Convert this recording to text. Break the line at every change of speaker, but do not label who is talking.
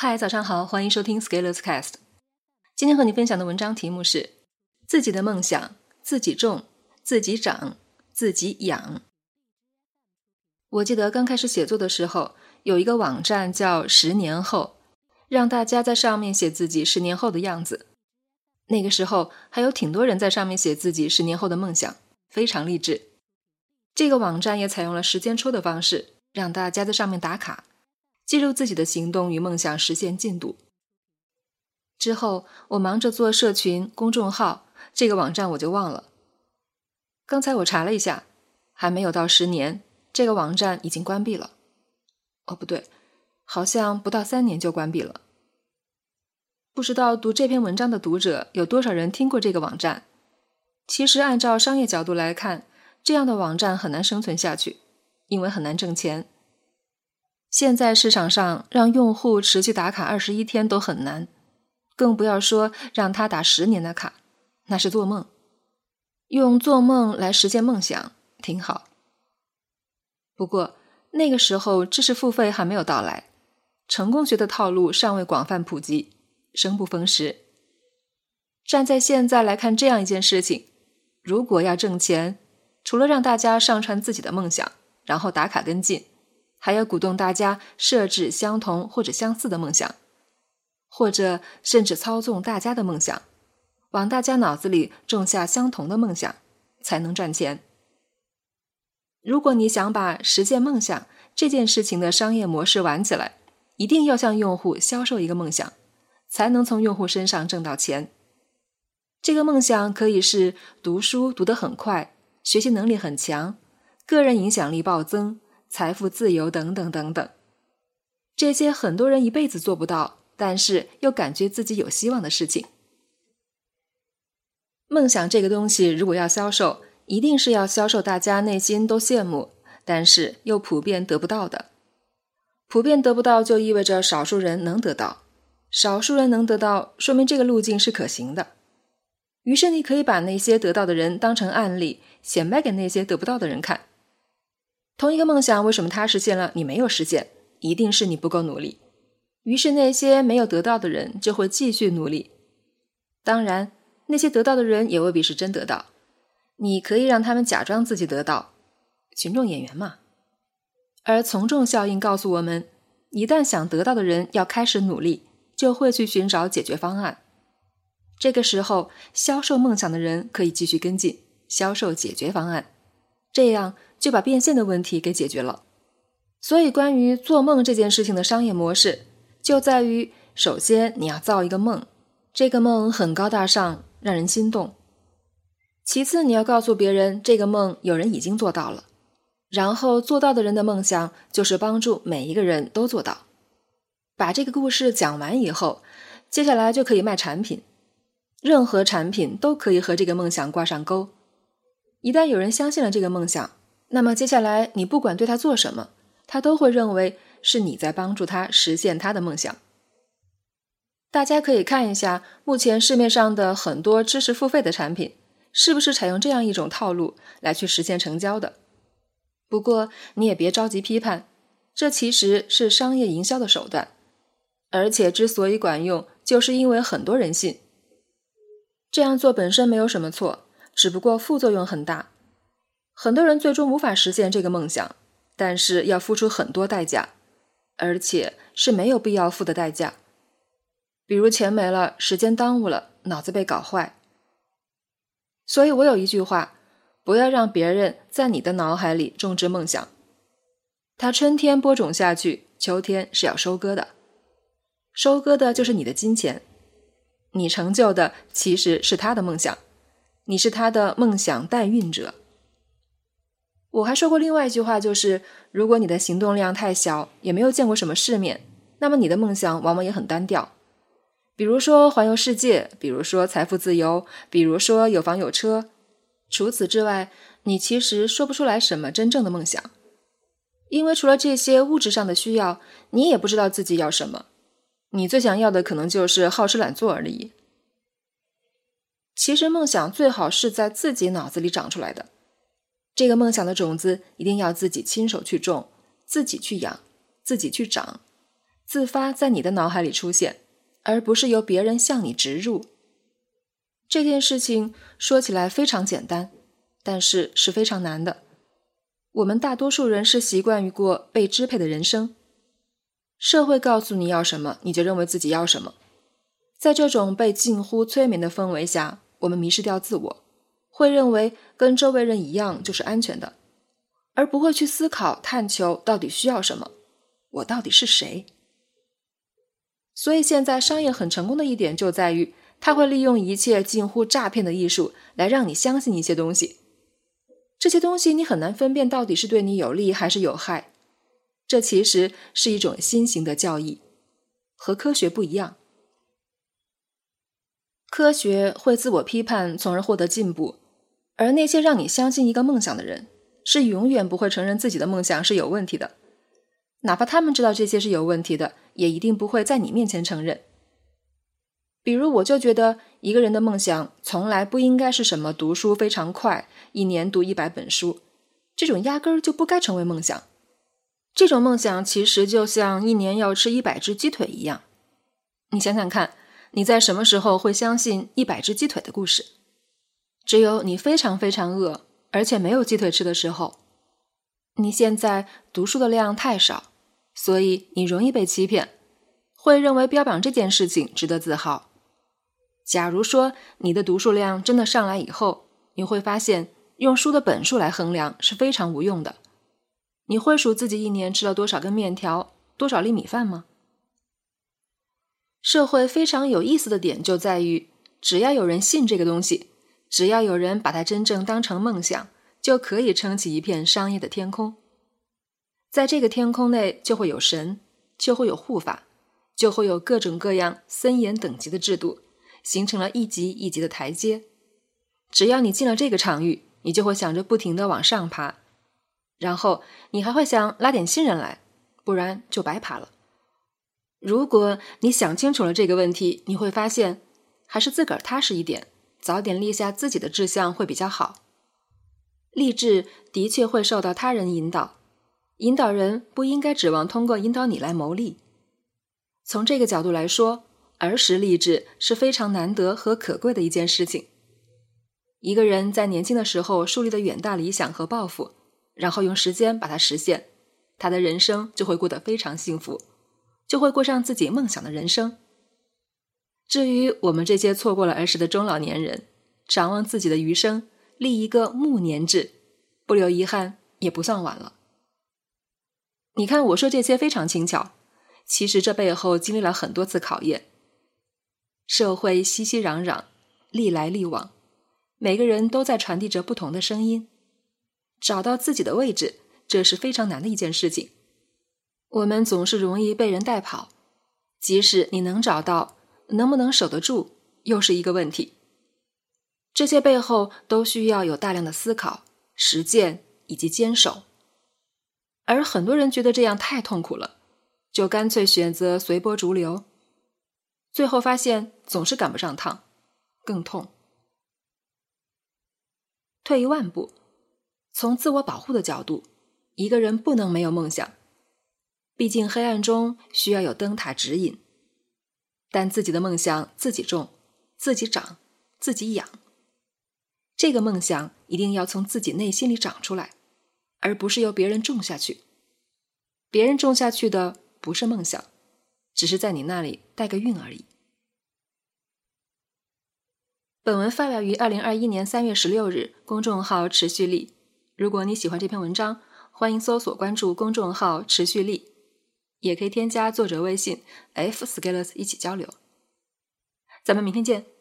嗨，早上好，欢迎收听 Scalers Cast。今天和你分享的文章题目是：自己的梦想自己种、自己长、自己养。我记得刚开始写作的时候，有一个网站叫“十年后”，让大家在上面写自己十年后的样子。那个时候还有挺多人在上面写自己十年后的梦想，非常励志。这个网站也采用了时间戳的方式，让大家在上面打卡。记录自己的行动与梦想实现进度。之后，我忙着做社群公众号，这个网站我就忘了。刚才我查了一下，还没有到十年，这个网站已经关闭了。哦，不对，好像不到三年就关闭了。不知道读这篇文章的读者有多少人听过这个网站？其实，按照商业角度来看，这样的网站很难生存下去，因为很难挣钱。现在市场上让用户持续打卡二十一天都很难，更不要说让他打十年的卡，那是做梦。用做梦来实现梦想挺好，不过那个时候知识付费还没有到来，成功学的套路尚未广泛普及，生不逢时。站在现在来看这样一件事情，如果要挣钱，除了让大家上传自己的梦想，然后打卡跟进。还要鼓动大家设置相同或者相似的梦想，或者甚至操纵大家的梦想，往大家脑子里种下相同的梦想，才能赚钱。如果你想把实现梦想这件事情的商业模式玩起来，一定要向用户销售一个梦想，才能从用户身上挣到钱。这个梦想可以是读书读得很快，学习能力很强，个人影响力暴增。财富自由等等等等，这些很多人一辈子做不到，但是又感觉自己有希望的事情。梦想这个东西，如果要销售，一定是要销售大家内心都羡慕，但是又普遍得不到的。普遍得不到，就意味着少数人能得到，少数人能得到，说明这个路径是可行的。于是你可以把那些得到的人当成案例，显摆给那些得不到的人看。同一个梦想，为什么他实现了，你没有实现？一定是你不够努力。于是那些没有得到的人就会继续努力。当然，那些得到的人也未必是真得到。你可以让他们假装自己得到，群众演员嘛。而从众效应告诉我们，一旦想得到的人要开始努力，就会去寻找解决方案。这个时候，销售梦想的人可以继续跟进，销售解决方案。这样。就把变现的问题给解决了。所以，关于做梦这件事情的商业模式，就在于：首先你要造一个梦，这个梦很高大上，让人心动；其次，你要告诉别人这个梦有人已经做到了，然后做到的人的梦想就是帮助每一个人都做到。把这个故事讲完以后，接下来就可以卖产品，任何产品都可以和这个梦想挂上钩。一旦有人相信了这个梦想，那么接下来，你不管对他做什么，他都会认为是你在帮助他实现他的梦想。大家可以看一下目前市面上的很多知识付费的产品，是不是采用这样一种套路来去实现成交的？不过你也别着急批判，这其实是商业营销的手段，而且之所以管用，就是因为很多人信。这样做本身没有什么错，只不过副作用很大。很多人最终无法实现这个梦想，但是要付出很多代价，而且是没有必要付的代价，比如钱没了、时间耽误了、脑子被搞坏。所以我有一句话：不要让别人在你的脑海里种植梦想。它春天播种下去，秋天是要收割的，收割的就是你的金钱。你成就的其实是他的梦想，你是他的梦想代孕者。我还说过另外一句话，就是如果你的行动量太小，也没有见过什么世面，那么你的梦想往往也很单调。比如说环游世界，比如说财富自由，比如说有房有车。除此之外，你其实说不出来什么真正的梦想，因为除了这些物质上的需要，你也不知道自己要什么。你最想要的可能就是好吃懒做而已。其实梦想最好是在自己脑子里长出来的。这个梦想的种子一定要自己亲手去种，自己去养，自己去长，自发在你的脑海里出现，而不是由别人向你植入。这件事情说起来非常简单，但是是非常难的。我们大多数人是习惯于过被支配的人生，社会告诉你要什么，你就认为自己要什么。在这种被近乎催眠的氛围下，我们迷失掉自我，会认为跟周围人一样就是安全的，而不会去思考探求到底需要什么，我到底是谁。所以现在商业很成功的一点就在于。他会利用一切近乎诈骗的艺术来让你相信一些东西，这些东西你很难分辨到底是对你有利还是有害。这其实是一种新型的教义，和科学不一样。科学会自我批判，从而获得进步，而那些让你相信一个梦想的人，是永远不会承认自己的梦想是有问题的，哪怕他们知道这些是有问题的，也一定不会在你面前承认。比如，我就觉得一个人的梦想从来不应该是什么读书非常快，一年读一百本书，这种压根儿就不该成为梦想。这种梦想其实就像一年要吃一百只鸡腿一样。你想想看，你在什么时候会相信一百只鸡腿的故事？只有你非常非常饿，而且没有鸡腿吃的时候。你现在读书的量太少，所以你容易被欺骗，会认为标榜这件事情值得自豪。假如说你的读书量真的上来以后，你会发现用书的本数来衡量是非常无用的。你会数自己一年吃了多少根面条、多少粒米饭吗？社会非常有意思的点就在于，只要有人信这个东西，只要有人把它真正当成梦想，就可以撑起一片商业的天空。在这个天空内，就会有神，就会有护法，就会有各种各样森严等级的制度。形成了一级一级的台阶，只要你进了这个场域，你就会想着不停的往上爬，然后你还会想拉点新人来，不然就白爬了。如果你想清楚了这个问题，你会发现还是自个儿踏实一点，早点立下自己的志向会比较好。励志的确会受到他人引导，引导人不应该指望通过引导你来谋利。从这个角度来说。儿时励志是非常难得和可贵的一件事情。一个人在年轻的时候树立的远大理想和抱负，然后用时间把它实现，他的人生就会过得非常幸福，就会过上自己梦想的人生。至于我们这些错过了儿时的中老年人，展望自己的余生，立一个暮年志，不留遗憾也不算晚了。你看，我说这些非常轻巧，其实这背后经历了很多次考验。社会熙熙攘攘，历来历往，每个人都在传递着不同的声音。找到自己的位置，这是非常难的一件事情。我们总是容易被人带跑，即使你能找到，能不能守得住，又是一个问题。这些背后都需要有大量的思考、实践以及坚守。而很多人觉得这样太痛苦了，就干脆选择随波逐流。最后发现总是赶不上趟，更痛。退一万步，从自我保护的角度，一个人不能没有梦想，毕竟黑暗中需要有灯塔指引。但自己的梦想自己种、自己长、自己养，这个梦想一定要从自己内心里长出来，而不是由别人种下去。别人种下去的不是梦想。只是在你那里带个运而已。本文发表于二零二一年三月十六日，公众号“持续力”。如果你喜欢这篇文章，欢迎搜索关注公众号“持续力”，也可以添加作者微信 f scalers 一起交流。咱们明天见。